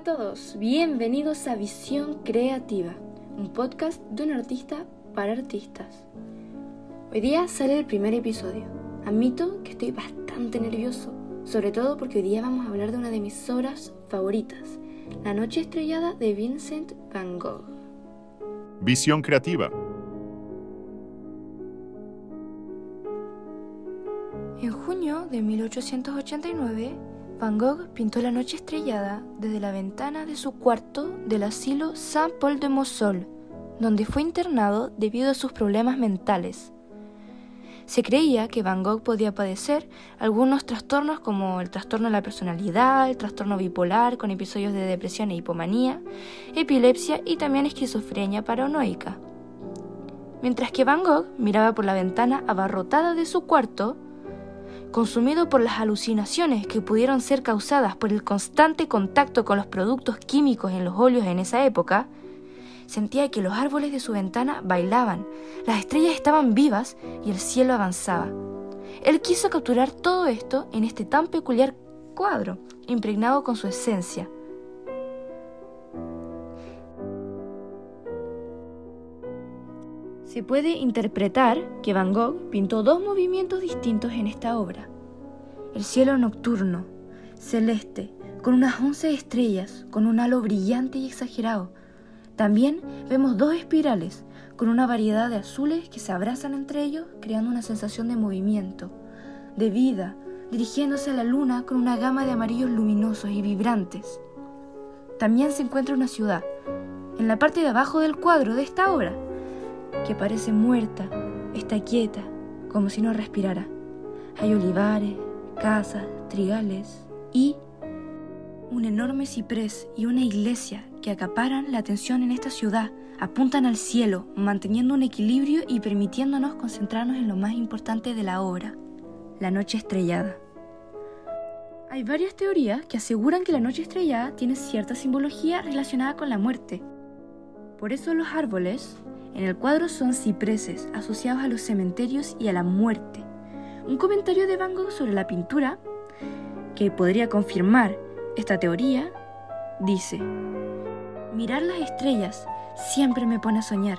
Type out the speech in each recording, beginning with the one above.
a todos, bienvenidos a Visión Creativa, un podcast de un artista para artistas. Hoy día sale el primer episodio. Admito que estoy bastante nervioso, sobre todo porque hoy día vamos a hablar de una de mis obras favoritas, La Noche Estrellada de Vincent Van Gogh. Visión Creativa. En junio de 1889, Van Gogh pintó la noche estrellada desde la ventana de su cuarto del asilo Saint-Paul de Mossol, donde fue internado debido a sus problemas mentales. Se creía que Van Gogh podía padecer algunos trastornos como el trastorno de la personalidad, el trastorno bipolar con episodios de depresión e hipomanía, epilepsia y también esquizofrenia paranoica. Mientras que Van Gogh miraba por la ventana abarrotada de su cuarto, consumido por las alucinaciones que pudieron ser causadas por el constante contacto con los productos químicos en los óleos en esa época, sentía que los árboles de su ventana bailaban, las estrellas estaban vivas y el cielo avanzaba. Él quiso capturar todo esto en este tan peculiar cuadro, impregnado con su esencia. Se puede interpretar que Van Gogh pintó dos movimientos distintos en esta obra. El cielo nocturno, celeste, con unas once estrellas, con un halo brillante y exagerado. También vemos dos espirales, con una variedad de azules que se abrazan entre ellos, creando una sensación de movimiento, de vida, dirigiéndose a la luna con una gama de amarillos luminosos y vibrantes. También se encuentra una ciudad, en la parte de abajo del cuadro de esta obra, que parece muerta, está quieta, como si no respirara. Hay olivares, casas, trigales y un enorme ciprés y una iglesia que acaparan la atención en esta ciudad, apuntan al cielo, manteniendo un equilibrio y permitiéndonos concentrarnos en lo más importante de la obra, la noche estrellada. Hay varias teorías que aseguran que la noche estrellada tiene cierta simbología relacionada con la muerte. Por eso los árboles, en el cuadro son cipreses asociados a los cementerios y a la muerte. Un comentario de Van Gogh sobre la pintura, que podría confirmar esta teoría, dice, mirar las estrellas siempre me pone a soñar,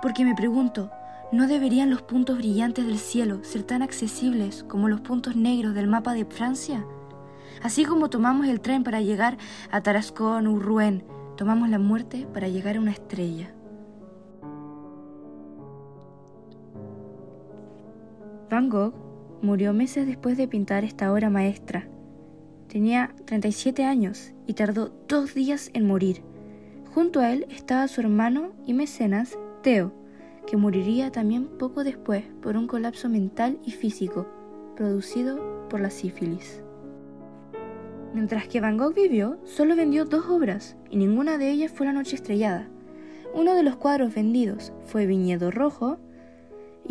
porque me pregunto, ¿no deberían los puntos brillantes del cielo ser tan accesibles como los puntos negros del mapa de Francia? Así como tomamos el tren para llegar a Tarascón o Rouen, tomamos la muerte para llegar a una estrella. Van Gogh murió meses después de pintar esta obra maestra. Tenía 37 años y tardó dos días en morir. Junto a él estaba su hermano y mecenas, Theo, que moriría también poco después por un colapso mental y físico producido por la sífilis. Mientras que Van Gogh vivió, solo vendió dos obras y ninguna de ellas fue La Noche Estrellada. Uno de los cuadros vendidos fue Viñedo Rojo,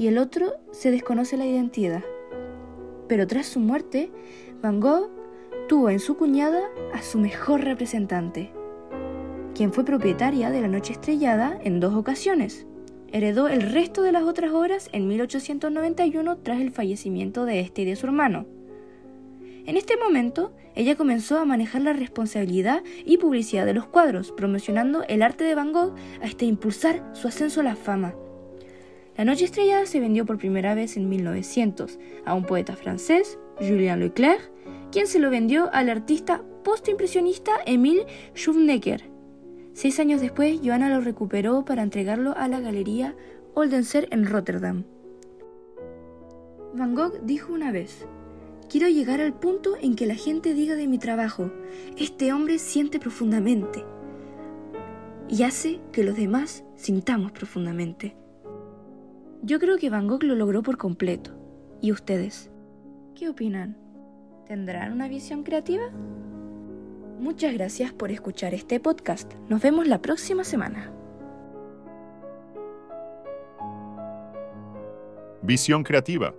y el otro se desconoce la identidad. Pero tras su muerte, Van Gogh tuvo en su cuñada a su mejor representante, quien fue propietaria de la Noche Estrellada en dos ocasiones. Heredó el resto de las otras obras en 1891 tras el fallecimiento de este y de su hermano. En este momento, ella comenzó a manejar la responsabilidad y publicidad de los cuadros, promocionando el arte de Van Gogh hasta impulsar su ascenso a la fama. La Noche Estrellada se vendió por primera vez en 1900 a un poeta francés, Julien Leclerc, quien se lo vendió al artista postimpresionista Emile Schufnecker. Seis años después, Johanna lo recuperó para entregarlo a la Galería Oldenser en Rotterdam. Van Gogh dijo una vez, Quiero llegar al punto en que la gente diga de mi trabajo, este hombre siente profundamente y hace que los demás sintamos profundamente. Yo creo que Van Gogh lo logró por completo. ¿Y ustedes? ¿Qué opinan? ¿Tendrán una visión creativa? Muchas gracias por escuchar este podcast. Nos vemos la próxima semana. Visión Creativa